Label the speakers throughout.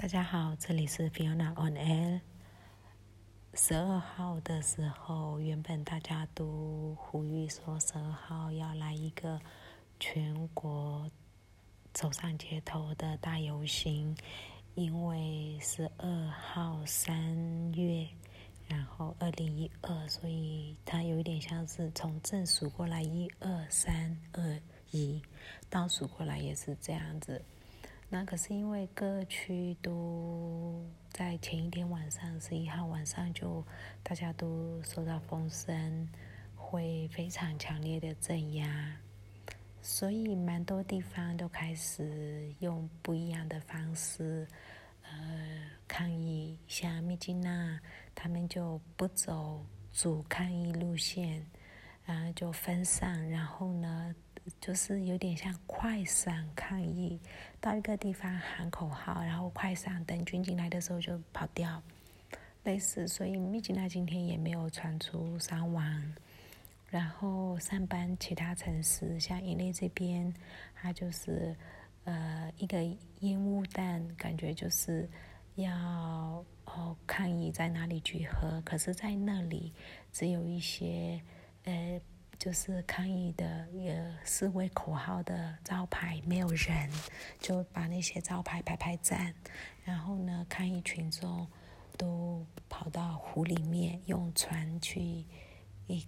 Speaker 1: 大家好，这里是 Fiona on Air。十二号的时候，原本大家都呼吁说十二号要来一个全国走上街头的大游行，因为十二号三月，然后二零一二，所以它有一点像是从正数过来一二三二一，倒数过来也是这样子。那可是因为各区都在前一天晚上，十一号晚上就大家都收到风声，会非常强烈的镇压，所以蛮多地方都开始用不一样的方式，呃，抗议。像密基娜，他们就不走主抗议路线，啊，就分散，然后呢？就是有点像快闪抗议，到一个地方喊口号，然后快闪，等军警来的时候就跑掉，类似。所以密吉那今天也没有传出伤亡。然后上班其他城市，像伊内这边，它就是呃一个烟雾弹，感觉就是要哦抗议在哪里集合，可是在那里只有一些呃。就是抗议的呃示威口号的招牌没有人，就把那些招牌拍拍站，然后呢抗议群众都跑到湖里面用船去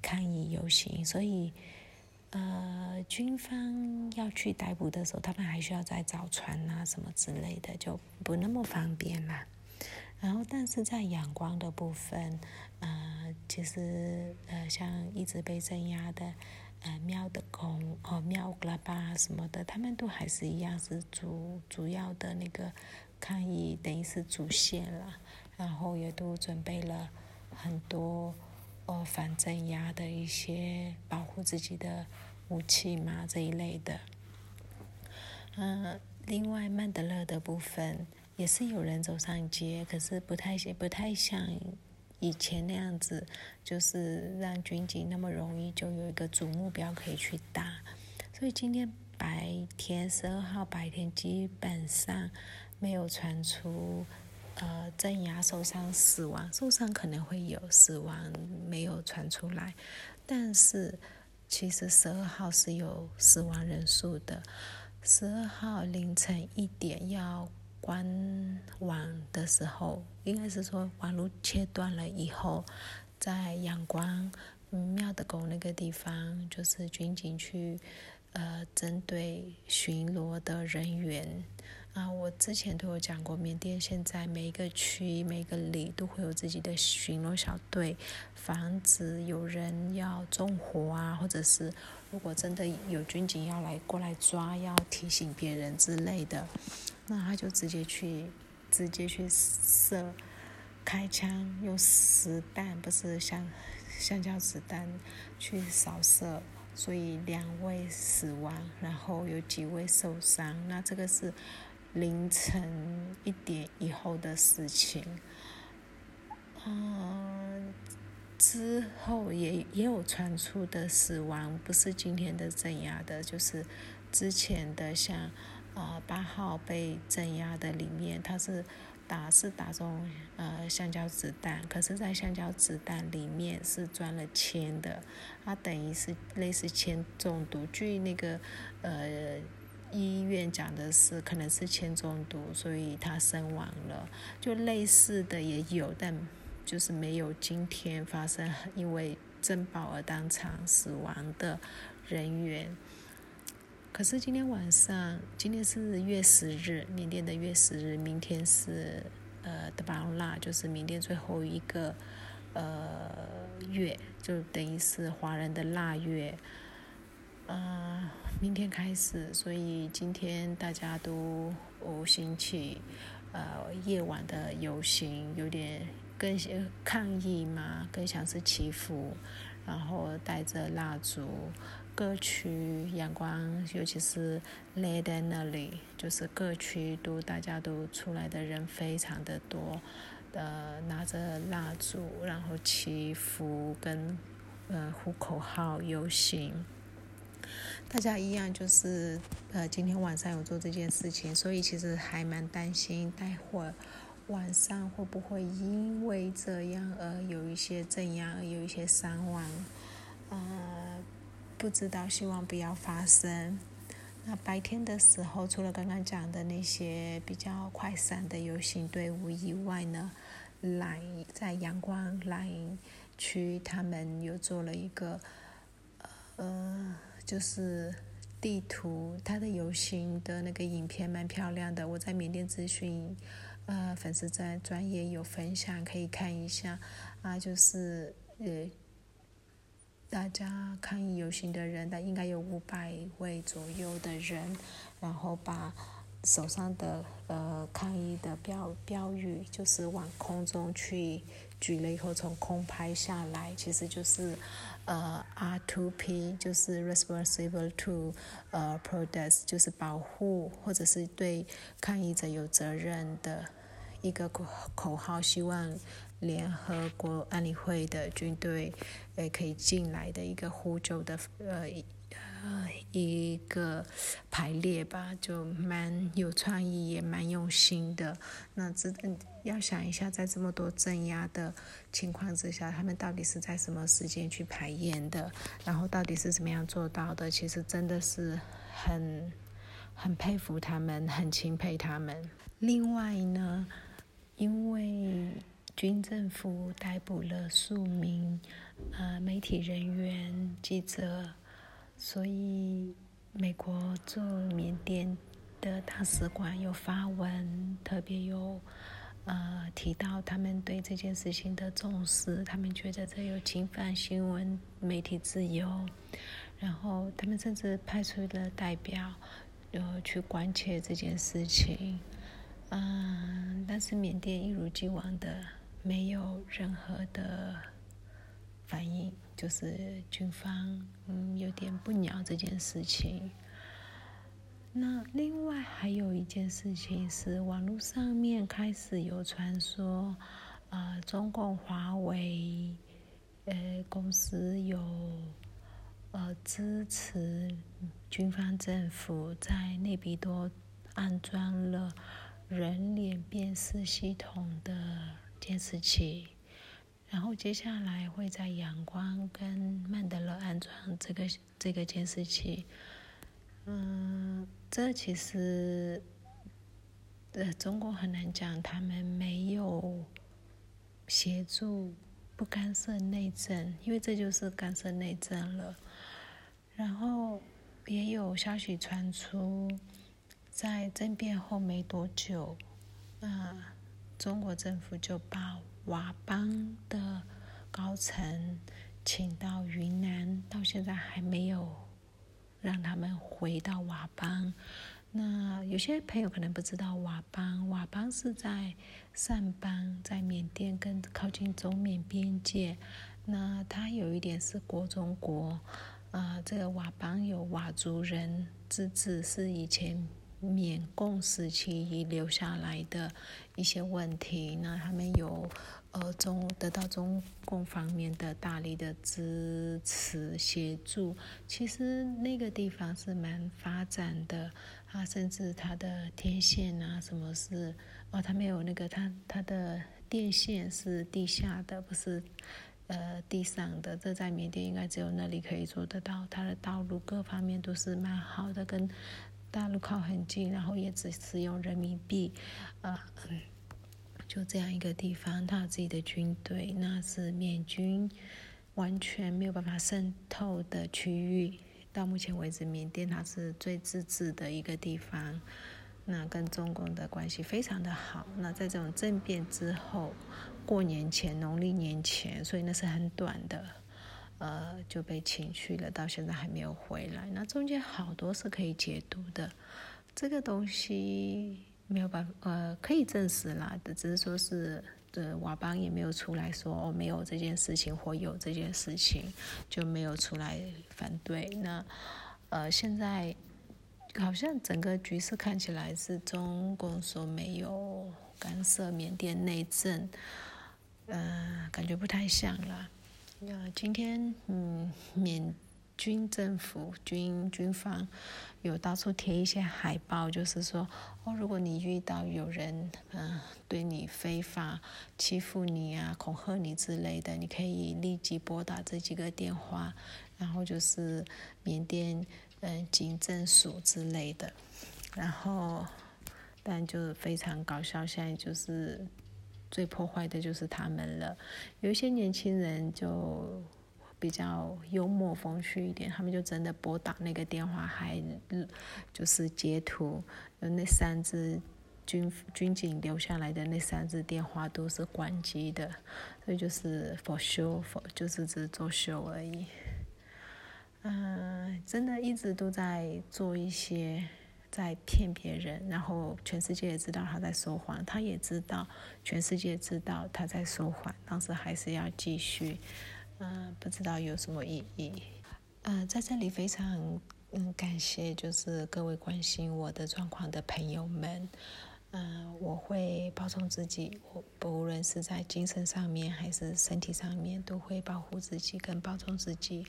Speaker 1: 抗议游行，所以呃军方要去逮捕的时候，他们还需要再找船啊什么之类的，就不那么方便啦。然后，但是在阳光的部分，呃，其实呃，像一直被镇压的，呃，庙的宫哦，庙格拉巴什么的，他们都还是一样是主主要的那个抗议，等于是主线了。然后也都准备了很多哦反镇压的一些保护自己的武器嘛这一类的。嗯，另外曼德勒的部分。也是有人走上街，可是不太不太像以前那样子，就是让军警那么容易就有一个主目标可以去打。所以今天白天十二号白天基本上没有传出呃镇压受伤死亡，受伤可能会有死亡没有传出来，但是其实十二号是有死亡人数的，十二号凌晨一点要。关网的时候，应该是说网络切断了以后，在阳光庙的沟那个地方，就是军警去呃针对巡逻的人员啊。我之前都有讲过，缅甸现在每一个区、每个里都会有自己的巡逻小队，防止有人要纵火啊，或者是如果真的有军警要来过来抓，要提醒别人之类的。那他就直接去，直接去射，开枪用实弹，不是橡橡胶子弹去扫射，所以两位死亡，然后有几位受伤。那这个是凌晨一点以后的事情。嗯，之后也也有传出的死亡，不是今天的镇压的，就是之前的像。呃，八号被镇压的里面，他是打是打中呃橡胶子弹，可是，在橡胶子弹里面是装了铅的，他等于是类似铅中毒。据那个呃医院讲的是，可能是铅中毒，所以他身亡了。就类似的也有，但就是没有今天发生因为珍宝而当场死亡的人员。可是今天晚上，今天是月十日，缅甸的月十日，明天是呃德巴拉，就是缅甸最后一个呃月，就等于是华人的腊月。嗯，明天开始，所以今天大家都哦兴起呃夜晚的游行，有点更抗议嘛，更像是祈福，然后带着蜡烛。各区阳光，尤其是 l 在那里，就是各区都大家都出来的人非常的多，呃，拿着蜡烛，然后祈福跟呃呼口号游行。大家一样，就是呃，今天晚上有做这件事情，所以其实还蛮担心，待会儿晚上会不会因为这样而有一些怎样，有一些伤亡，呃，不知道，希望不要发生。那白天的时候，除了刚刚讲的那些比较快闪的游行队伍以外呢，来在阳光来区，他们又做了一个。呃，就是地图，它的游行的那个影片蛮漂亮的。我在缅甸资讯，呃，粉丝在专业有分享，可以看一下。啊，就是呃，大家抗议游行的人，大应该有五百位左右的人，然后把手上的呃抗议的标标语，就是往空中去举了以后，从空拍下来，其实就是。呃，R2P 就是 responsible to 呃 protest，就是保护或者是对抗议者有责任的一个口口号，希望联合国安理会的军队呃可以进来的一个呼救的呃。呃，一个排列吧，就蛮有创意，也蛮用心的。那这要想一下，在这么多镇压的情况之下，他们到底是在什么时间去排演的？然后到底是怎么样做到的？其实真的是很很佩服他们，很钦佩他们。另外呢，因为军政府逮捕了数名呃媒体人员、记者。所以，美国驻缅甸的大使馆有发文，特别有呃提到他们对这件事情的重视，他们觉得这有侵犯新闻媒体自由，然后他们甚至派出了代表呃去关切这件事情，嗯，但是缅甸一如既往的没有任何的反应。就是军方嗯有点不鸟这件事情。那另外还有一件事情是，网络上面开始有传说，呃，中共华为呃公司有呃支持军方政府在内比多安装了人脸辨识系统的监视器。然后接下来会在阳光跟曼德勒安装这个这个监视器，嗯，这其实，呃，中国很难讲，他们没有协助不干涉内政，因为这就是干涉内政了。然后也有消息传出，在政变后没多久，啊，中国政府就把。佤邦的高层请到云南，到现在还没有让他们回到佤邦。那有些朋友可能不知道佤邦，佤邦是在上邦，在缅甸跟靠近中缅边界。那它有一点是国中国，啊，这个佤邦有佤族人自治，是以前。缅共时期遗留下来的一些问题，那他们有呃中得到中共方面的大力的支持协助。其实那个地方是蛮发展的啊，甚至它的天线啊，什么是哦，它没有那个它它的电线是地下的，不是呃地上的。这在缅甸应该只有那里可以做得到。它的道路各方面都是蛮好的，跟。大陆靠很近，然后也只使用人民币，呃，就这样一个地方，他有自己的军队，那是缅军完全没有办法渗透的区域。到目前为止，缅甸它是最自治的一个地方，那跟中共的关系非常的好。那在这种政变之后，过年前、农历年前，所以那是很短的。呃，就被请去了，到现在还没有回来。那中间好多是可以解读的，这个东西没有办法，呃，可以证实啦，只是说是，呃，瓦邦也没有出来说哦，没有这件事情或有这件事情，就没有出来反对。那，呃，现在好像整个局势看起来是中共说没有干涉缅甸内政，呃，感觉不太像了。那今天，嗯，缅军政府、军军方有到处贴一些海报，就是说，哦，如果你遇到有人嗯对你非法欺负你啊、恐吓你之类的，你可以立即拨打这几个电话，然后就是缅甸嗯警政署之类的，然后但就非常搞笑，现在就是最破坏的就是他们了，有一些年轻人就。比较幽默风趣一点，他们就真的拨打那个电话，还就是截图，那三只军军警留下来的那三只电话都是关机的，所以就是 for show，for 就是只做秀而已。嗯，真的一直都在做一些在骗别人，然后全世界也知道他在说谎，他也知道全世界知道他在说谎，但是还是要继续。嗯，不知道有什么意义。嗯，在这里非常嗯感谢，就是各位关心我的状况的朋友们。嗯，我会保重自己，我不论是在精神上面还是身体上面，都会保护自己跟保重自己。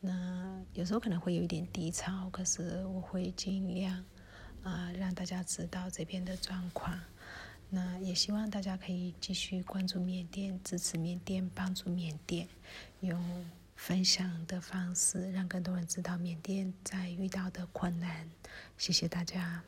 Speaker 1: 那有时候可能会有一点低潮，可是我会尽量啊让大家知道这边的状况。那也希望大家可以继续关注缅甸，支持缅甸，帮助缅甸，用分享的方式让更多人知道缅甸在遇到的困难。谢谢大家。